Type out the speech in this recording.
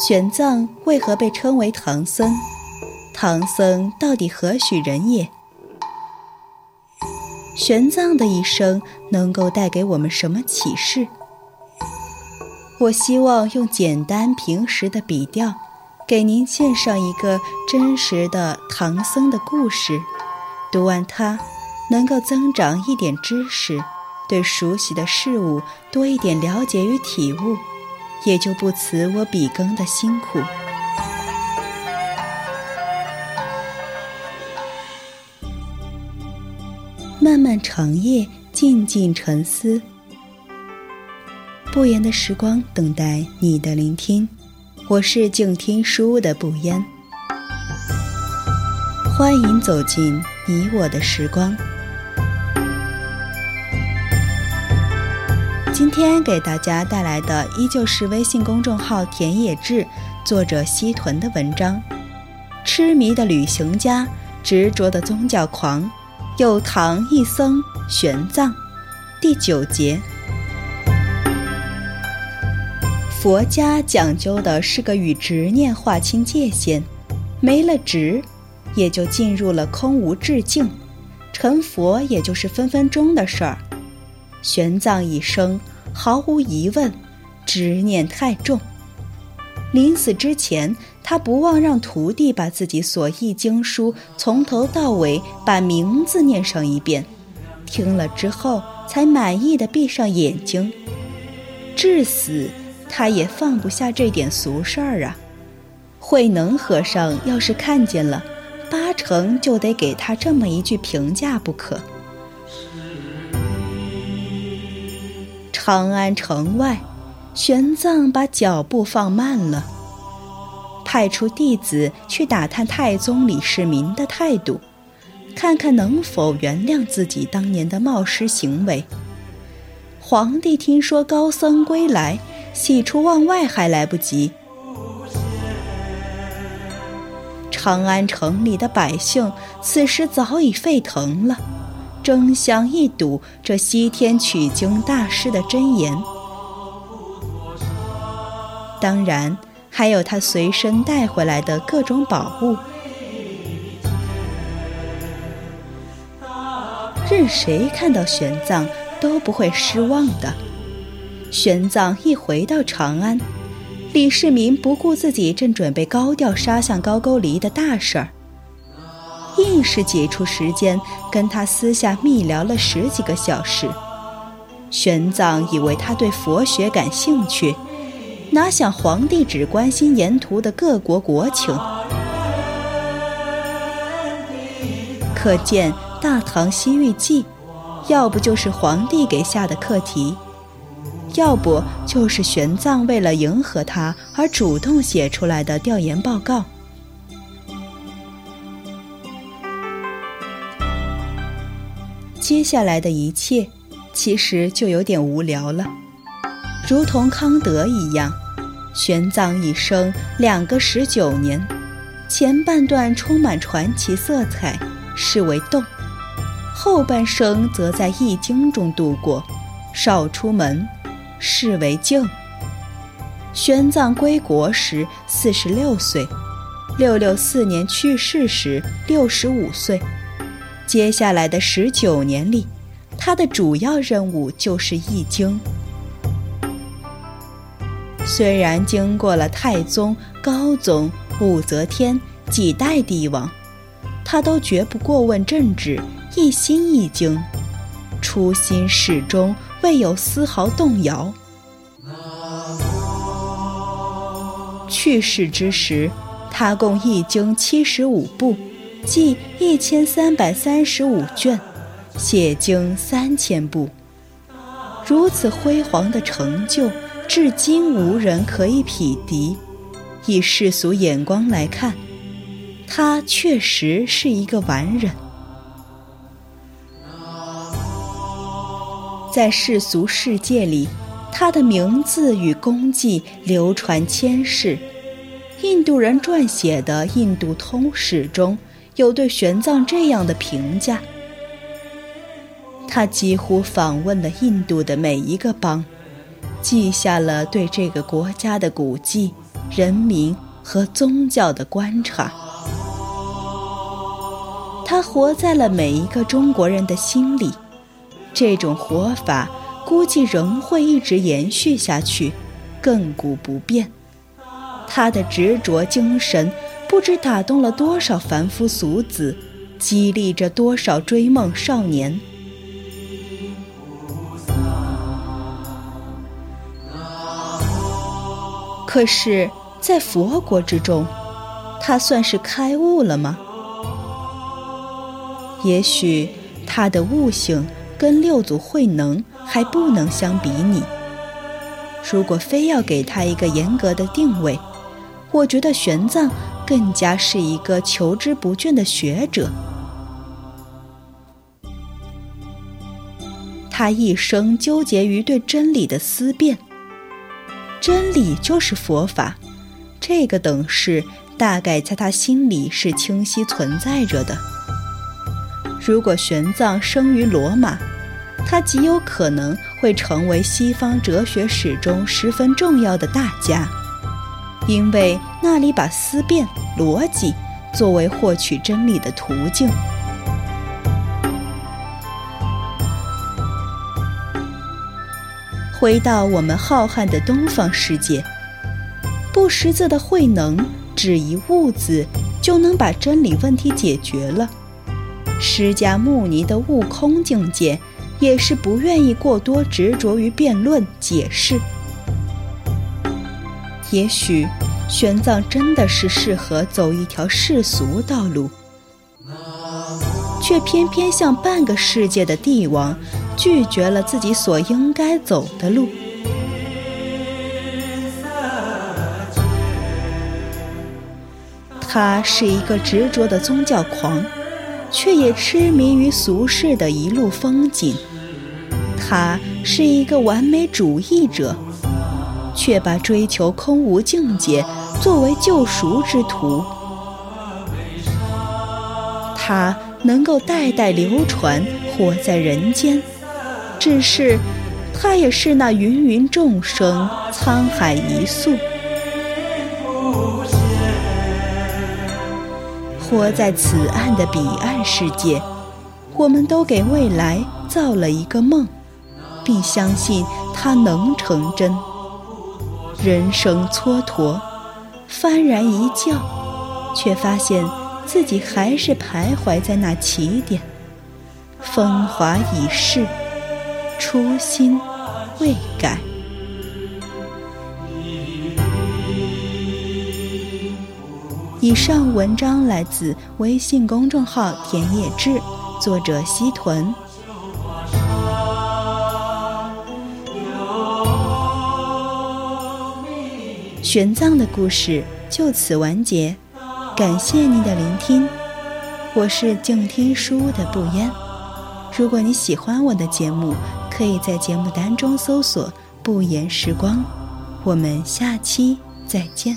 玄奘为何被称为唐僧？唐僧到底何许人也？玄奘的一生能够带给我们什么启示？我希望用简单平实的笔调，给您献上一个真实的唐僧的故事。读完它，能够增长一点知识，对熟悉的事物多一点了解与体悟，也就不辞我笔耕的辛苦。漫漫长夜，静静沉思。不言的时光，等待你的聆听。我是静听书的不言，欢迎走进你我的时光。今天给大家带来的依旧是微信公众号“田野志”作者西屯的文章：痴迷的旅行家，执着的宗教狂，有唐一僧玄奘，第九节。佛家讲究的是个与执念划清界限，没了执，也就进入了空无致境，成佛也就是分分钟的事儿。玄奘一生毫无疑问，执念太重。临死之前，他不忘让徒弟把自己所译经书从头到尾把名字念上一遍，听了之后才满意的闭上眼睛，至死。他也放不下这点俗事儿啊！慧能和尚要是看见了，八成就得给他这么一句评价不可。长安城外，玄奘把脚步放慢了，派出弟子去打探太宗李世民的态度，看看能否原谅自己当年的冒失行为。皇帝听说高僧归来。喜出望外还来不及，长安城里的百姓此时早已沸腾了，争相一睹这西天取经大师的真言。当然，还有他随身带回来的各种宝物，任谁看到玄奘都不会失望的。玄奘一回到长安，李世民不顾自己正准备高调杀向高句丽的大事儿，硬是挤出时间跟他私下密聊了十几个小时。玄奘以为他对佛学感兴趣，哪想皇帝只关心沿途的各国国情。可见《大唐西域记》，要不就是皇帝给下的课题。要不就是玄奘为了迎合他而主动写出来的调研报告。接下来的一切，其实就有点无聊了，如同康德一样，玄奘一生两个十九年，前半段充满传奇色彩，视为动；后半生则在易经中度过，少出门。视为静。玄奘归国时四十六岁，六六四年去世时六十五岁。接下来的十九年里，他的主要任务就是译经。虽然经过了太宗、高宗、武则天几代帝王，他都绝不过问政治，一心一经，初心始终。未有丝毫动摇。去世之时，他共译经七十五部，记一千三百三十五卷，写经三千部。如此辉煌的成就，至今无人可以匹敌。以世俗眼光来看，他确实是一个完人。在世俗世界里，他的名字与功绩流传千世。印度人撰写的《印度通史》中有对玄奘这样的评价：他几乎访问了印度的每一个邦，记下了对这个国家的古迹，人民和宗教的观察。他活在了每一个中国人的心里，这种活法估计仍会一直延续下去，亘古不变。他的执着精神，不知打动了多少凡夫俗子，激励着多少追梦少年。可是，在佛国之中，他算是开悟了吗？也许他的悟性跟六祖慧能还不能相比拟。如果非要给他一个严格的定位，我觉得玄奘更加是一个求之不倦的学者。他一生纠结于对真理的思辨，真理就是佛法，这个等式大概在他心里是清晰存在着的。如果玄奘生于罗马，他极有可能会成为西方哲学史中十分重要的大家，因为那里把思辨、逻辑作为获取真理的途径。回到我们浩瀚的东方世界，不识字的慧能只一“悟”字就能把真理问题解决了。释迦牟尼的悟空境界，也是不愿意过多执着于辩论解释。也许，玄奘真的是适合走一条世俗道路，却偏偏像半个世界的帝王，拒绝了自己所应该走的路。他是一个执着的宗教狂。却也痴迷于俗世的一路风景。他是一个完美主义者，却把追求空无境界作为救赎之途。他能够代代流传，活在人间，只是他也是那芸芸众生沧海一粟。活在此岸的彼岸世界，我们都给未来造了一个梦，并相信它能成真。人生蹉跎，幡然一觉，却发现自己还是徘徊在那起点。风华已逝，初心未改。以上文章来自微信公众号“田野志”，作者西屯。玄奘的故事就此完结，感谢您的聆听，我是静听书屋的不言。如果你喜欢我的节目，可以在节目单中搜索“不言时光”，我们下期再见。